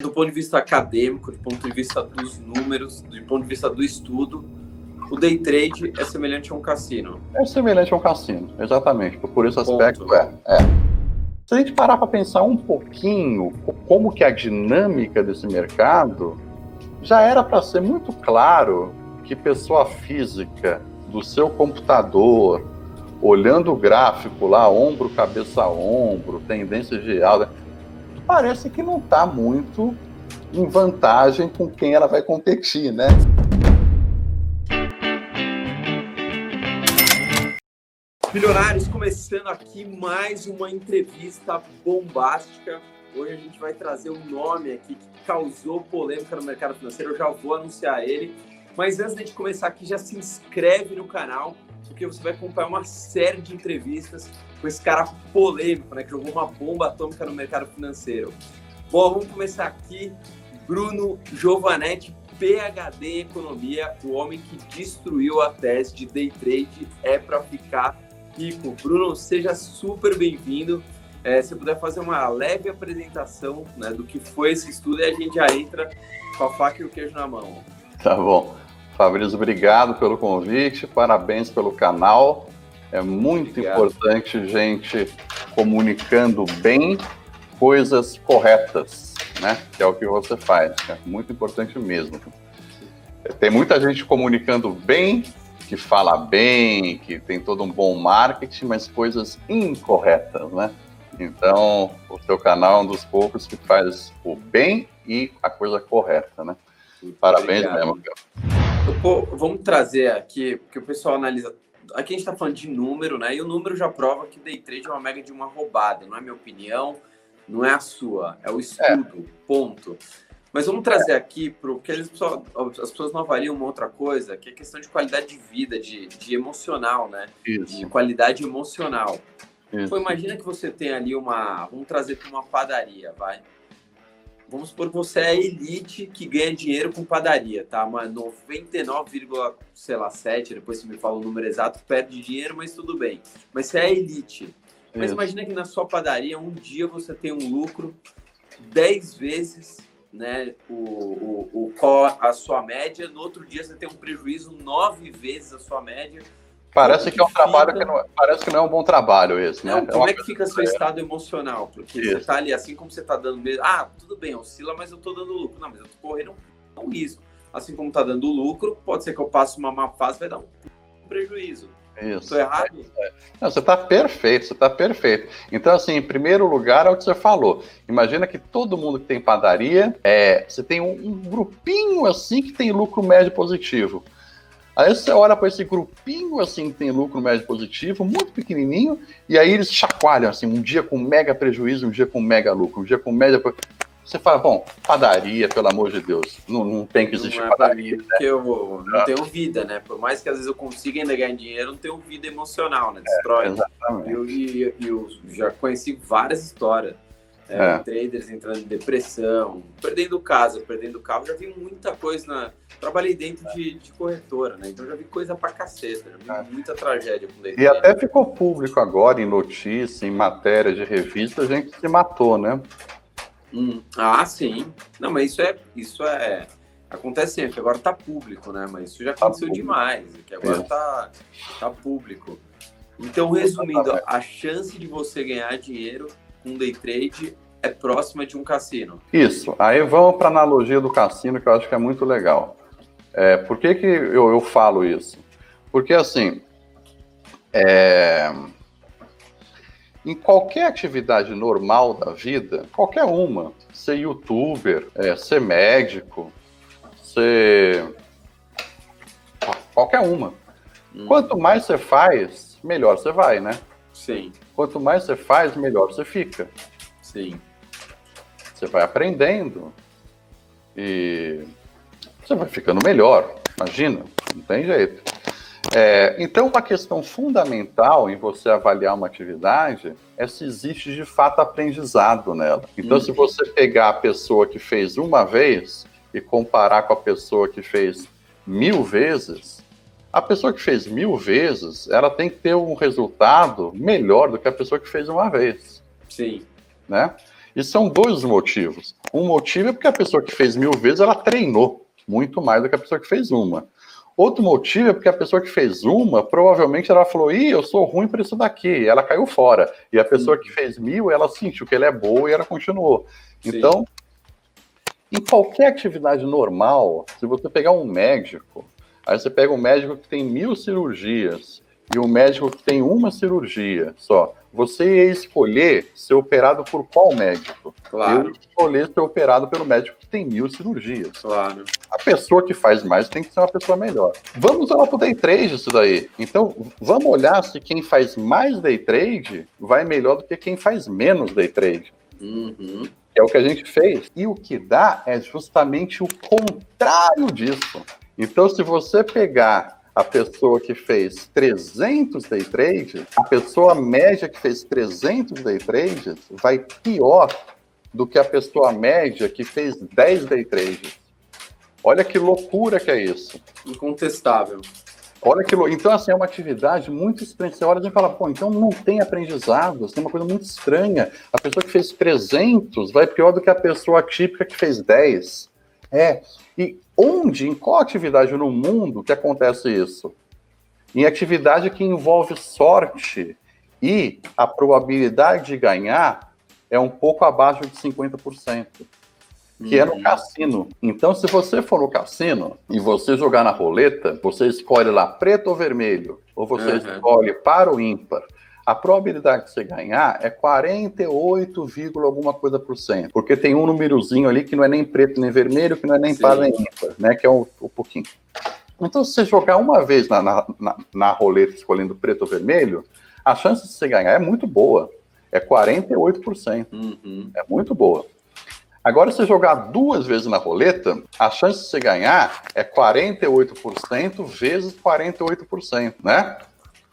do ponto de vista acadêmico, do ponto de vista dos números, do ponto de vista do estudo, o day trade é semelhante a um cassino. É semelhante a um cassino, exatamente. Por esse aspecto, Ponto. é. é. Se a gente parar para pensar um pouquinho como que a dinâmica desse mercado, já era para ser muito claro que pessoa física do seu computador, olhando o gráfico lá, ombro, cabeça, ombro, tendência de alta, parece que não está muito em vantagem com quem ela vai competir, né? Milionários, começando aqui mais uma entrevista bombástica. Hoje a gente vai trazer um nome aqui que causou polêmica no mercado financeiro. Eu já vou anunciar ele. Mas antes de começar aqui, já se inscreve no canal, porque você vai acompanhar uma série de entrevistas com esse cara polêmico, né, que jogou uma bomba atômica no mercado financeiro. Bom, vamos começar aqui. Bruno Giovanetti, PhD em Economia, o homem que destruiu a tese de day trade é para ficar Kiko. Bruno, seja super bem-vindo. É, se puder fazer uma leve apresentação né, do que foi esse estudo e a gente já entra com a faca e o queijo na mão. Tá bom. Fabrício, obrigado pelo convite, parabéns pelo canal. É muito obrigado. importante gente comunicando bem coisas corretas, né? Que é o que você faz. É muito importante mesmo. Tem muita gente comunicando bem que fala bem, que tem todo um bom marketing, mas coisas incorretas, né? Então, o seu canal é um dos poucos que faz o bem e a coisa correta, né? Parabéns Obrigado. mesmo, cara. Pô, vamos trazer aqui, porque o pessoal analisa. Aqui a gente está falando de número, né? E o número já prova que day trade é uma mega de uma roubada, não é minha opinião, não é a sua, é o estudo, é. ponto. Mas vamos trazer aqui para o que as pessoas, as pessoas não avaliam uma outra coisa, que é a questão de qualidade de vida, de, de emocional, né? Isso. De qualidade emocional. Isso. Pô, imagina que você tem ali uma. Vamos trazer para uma padaria, vai. Vamos supor que você é a elite que ganha dinheiro com padaria, tá? Mas 99,7, depois você me fala o número exato, perde dinheiro, mas tudo bem. Mas você é a elite. Mas Isso. imagina que na sua padaria, um dia você tem um lucro 10 vezes né, o, o, o a sua média, no outro dia você tem um prejuízo nove vezes a sua média. Parece que, que, é um fica... trabalho que não, é, parece que não é um bom trabalho esse, né? Não, como é, é que fica seu estado emocional? Porque Isso. você tá ali, assim como você tá dando mesmo, ah, tudo bem, oscila, mas eu tô dando lucro. Não, mas eu tô correndo um risco. Assim como tá dando lucro, pode ser que eu passe uma má fase, vai dar um prejuízo. Isso. Estou errado? Não, você está perfeito, você está perfeito. Então, assim, em primeiro lugar é o que você falou. Imagina que todo mundo que tem padaria, é, você tem um, um grupinho assim que tem lucro médio positivo. Aí você olha para esse grupinho assim que tem lucro médio positivo, muito pequenininho, e aí eles chacoalham assim, um dia com mega prejuízo, um dia com mega lucro, um dia com média você fala, bom, padaria, pelo amor de Deus, não, não tem que existir não é padaria. Mim, né? Porque eu não, tenho vida, né? Por mais que às vezes eu consiga ainda ganhar dinheiro, não tenho vida emocional, né? Destrói. É, exatamente. Eu, eu, eu, já conheci várias histórias. É, é. Traders entrando em depressão, perdendo casa, perdendo carro, já vi muita coisa na. Trabalhei dentro de, de corretora, né? Então já vi coisa pra caceta, já vi é. muita tragédia com E até ficou público agora em notícia, em matéria de revista, a gente se matou, né? Hum, ah, sim. Não, mas isso é. Isso é. Acontece sempre, agora tá público, né? Mas isso já tá aconteceu tá demais, que agora tá, tá público. Então, resumindo, a chance de você ganhar dinheiro com day trade é próxima de um cassino. Isso. Aí vamos para a analogia do cassino, que eu acho que é muito legal. É, por que, que eu, eu falo isso? Porque, assim, é, em qualquer atividade normal da vida, qualquer uma, ser youtuber, é, ser médico, ser qualquer uma. Hum. Quanto mais você faz, melhor você vai, né? Sim. Quanto mais você faz, melhor você fica. Sim. Você vai aprendendo e você vai ficando melhor. Imagina, não tem jeito. É, então, uma questão fundamental em você avaliar uma atividade é se existe de fato aprendizado nela. Então, uhum. se você pegar a pessoa que fez uma vez e comparar com a pessoa que fez mil vezes, a pessoa que fez mil vezes, ela tem que ter um resultado melhor do que a pessoa que fez uma vez. Sim. Né? E são dois motivos. Um motivo é porque a pessoa que fez mil vezes, ela treinou muito mais do que a pessoa que fez uma. Outro motivo é porque a pessoa que fez uma, provavelmente ela falou, ih, eu sou ruim para isso daqui, ela caiu fora. E a pessoa que fez mil, ela sentiu que ela é boa e ela continuou. Sim. Então, em qualquer atividade normal, se você pegar um médico, aí você pega um médico que tem mil cirurgias e um médico que tem uma cirurgia só, você ia escolher ser operado por qual médico? Claro. Eu escolher ser operado pelo médico que tem mil cirurgias. Claro. A pessoa que faz mais tem que ser uma pessoa melhor. Vamos lá pro day trade isso daí. Então, vamos olhar se quem faz mais day trade vai melhor do que quem faz menos day trade. Uhum. É o que a gente fez. E o que dá é justamente o contrário disso. Então, se você pegar a pessoa que fez 300 day trades, a pessoa média que fez 300 day trades vai pior do que a pessoa média que fez 10 day trades. Olha que loucura que é isso. Incontestável. Olha que Então, assim, é uma atividade muito estranha. Você olha e fala, pô, então não tem aprendizado, tem uma coisa muito estranha. A pessoa que fez 300 vai pior do que a pessoa típica que fez 10. É. E onde, em qual atividade no mundo que acontece isso? Em atividade que envolve sorte e a probabilidade de ganhar é um pouco abaixo de 50% que é no uhum. cassino. Então, se você for no cassino e você jogar na roleta, você escolhe lá preto ou vermelho, ou você uhum. escolhe para o ímpar. A probabilidade de você ganhar é 48, alguma coisa por cento. Porque tem um númerozinho ali que não é nem preto nem vermelho, que não é nem Sim. par nem ímpar, né? Que é o, o pouquinho. Então, se você jogar uma vez na, na, na, na roleta escolhendo preto ou vermelho, a chance de você ganhar é muito boa. É 48%. Uhum. É muito boa. Agora, se jogar duas vezes na roleta, a chance de você ganhar é 48% vezes 48%, né?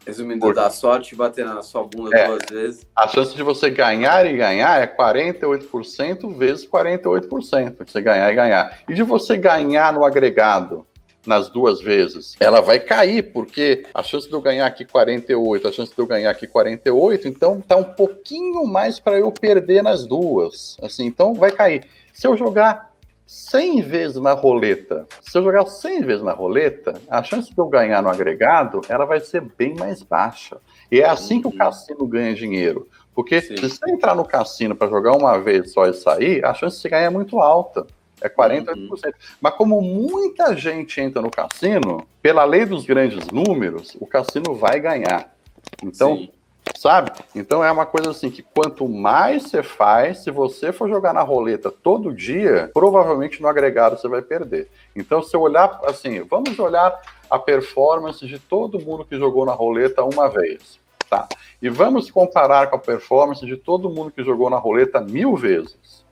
Resumindo, Por... dar sorte e bater na sua bunda é, duas vezes. A chance de você ganhar e ganhar é 48% vezes 48%. De você ganhar e ganhar. E de você ganhar no agregado nas duas vezes, ela vai cair, porque a chance de eu ganhar aqui 48, a chance de eu ganhar aqui 48, então tá um pouquinho mais para eu perder nas duas. Assim, então vai cair. Se eu jogar 100 vezes na roleta, se eu jogar 100 vezes na roleta, a chance de eu ganhar no agregado, ela vai ser bem mais baixa. E é assim que o cassino ganha dinheiro. Porque Sim. se você entrar no cassino para jogar uma vez só e sair, a chance de você ganhar é muito alta. É 48%. Uhum. Mas como muita gente entra no cassino, pela lei dos grandes números, o cassino vai ganhar. Então, Sim. Sabe? Então é uma coisa assim que quanto mais você faz, se você for jogar na roleta todo dia, provavelmente no agregado você vai perder. Então, se eu olhar assim, vamos olhar a performance de todo mundo que jogou na roleta uma vez. Tá. E vamos comparar com a performance de todo mundo que jogou na roleta mil vezes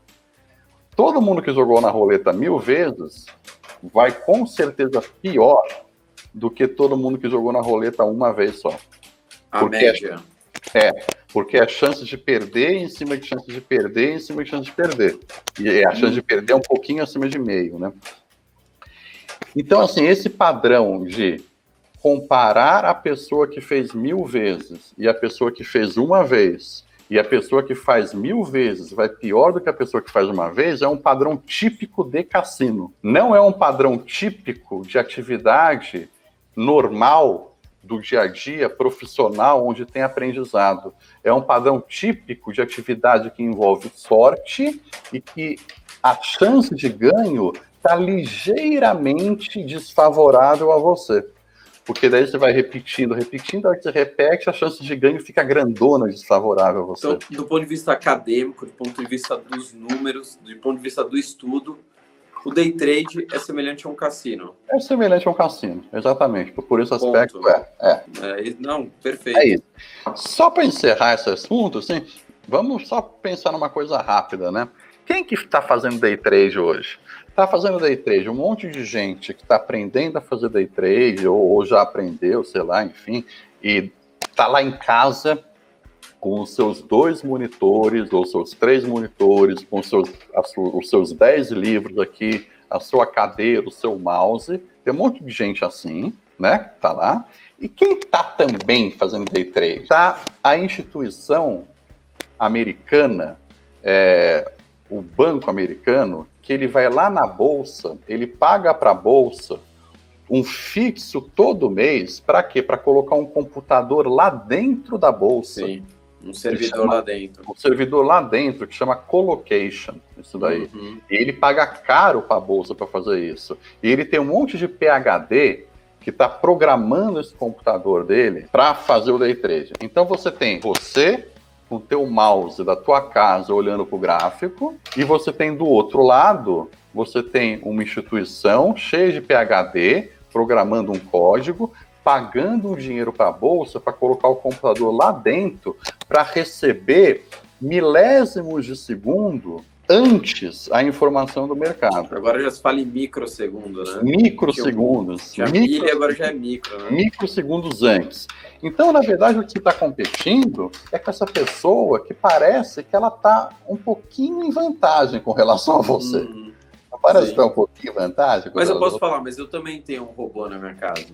todo mundo que jogou na roleta mil vezes vai com certeza pior do que todo mundo que jogou na roleta uma vez só. A porque média. É, porque é chance de perder em cima de chance de perder em cima de chance de perder. E a chance de perder é um pouquinho acima de meio, né? Então, assim, esse padrão de comparar a pessoa que fez mil vezes e a pessoa que fez uma vez e a pessoa que faz mil vezes vai pior do que a pessoa que faz uma vez, é um padrão típico de cassino. Não é um padrão típico de atividade normal do dia a dia, profissional, onde tem aprendizado. É um padrão típico de atividade que envolve sorte e que a chance de ganho está ligeiramente desfavorável a você. Porque daí você vai repetindo, repetindo, a que você repete, a chance de ganho fica grandona, desfavorável a você. Então, do ponto de vista acadêmico, do ponto de vista dos números, do ponto de vista do estudo, o day trade é semelhante a um cassino. É semelhante a um cassino, exatamente. Por esse aspecto, Ponto. é. é. é. Não, perfeito. É isso. Só para encerrar esse assunto, assim, vamos só pensar numa coisa rápida, né? Quem que está fazendo day trade hoje? Está fazendo day trade, um monte de gente que está aprendendo a fazer day trade, ou, ou, já aprendeu, sei lá, enfim, e está lá em casa com os seus dois monitores, ou seus três monitores, com os seus, os seus dez livros aqui, a sua cadeira, o seu mouse. Tem um monte de gente assim, né? Tá lá. E quem está também fazendo day trade? Está a instituição americana é, o banco americano que ele vai lá na bolsa, ele paga para a bolsa um fixo todo mês, para quê? Para colocar um computador lá dentro da bolsa. Sim, um servidor chama, lá dentro. Um servidor lá dentro que chama colocation, isso daí. Uhum. E ele paga caro para a bolsa para fazer isso. E ele tem um monte de PhD que está programando esse computador dele para fazer o day trade. Então você tem você com o teu mouse da tua casa olhando para o gráfico e você tem do outro lado você tem uma instituição cheia de PhD programando um código, pagando um dinheiro para a bolsa para colocar o computador lá dentro para receber milésimos de segundo antes a informação do mercado. Agora já se fala em microsegundo, né? Microsegundos. Já micro, agora já é micro, né? Microsegundos antes. Então, na verdade, o que está competindo é com essa pessoa que parece que ela está um pouquinho em vantagem com relação a você. Hum, parece estar um pouquinho em vantagem. Mas eu posso falar, mas eu também tenho um robô na minha casa.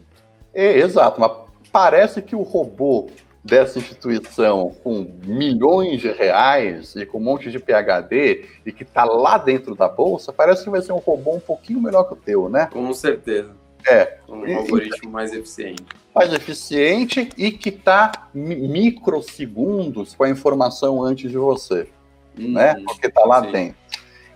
É, exato, mas parece que o robô dessa instituição com milhões de reais e com um monte de PHD e que está lá dentro da bolsa, parece que vai ser um robô um pouquinho melhor que o teu, né? Com certeza. É. Um e, algoritmo mais eficiente. Mais eficiente e que está microsegundos com a informação antes de você, hum, né? Porque está lá sim. dentro.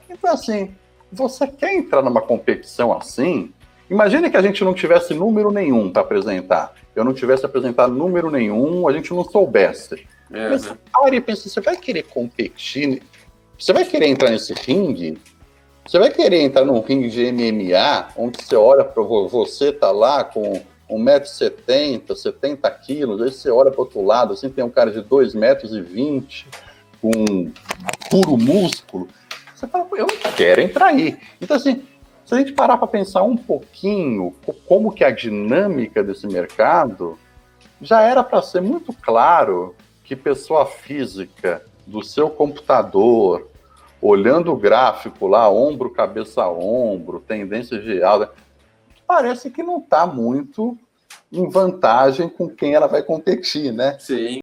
Então, assim, você quer entrar numa competição assim? Imagine que a gente não tivesse número nenhum para apresentar eu não tivesse apresentado número nenhum, a gente não soubesse. É, Mas né? pare e pensa, você vai querer competir? Você vai querer entrar nesse ringue? Você vai querer entrar num ringue de MMA, onde você olha para você, tá lá com 1,70m, 70 quilos, aí você olha para outro lado, assim, tem um cara de 2,20 metros, com puro músculo. Você fala, eu não quero entrar aí. Então, assim, se a gente parar para pensar um pouquinho como que a dinâmica desse mercado, já era para ser muito claro que pessoa física do seu computador, olhando o gráfico lá, ombro, cabeça a ombro, tendência de alta, parece que não está muito em vantagem com quem ela vai competir, né? Sim.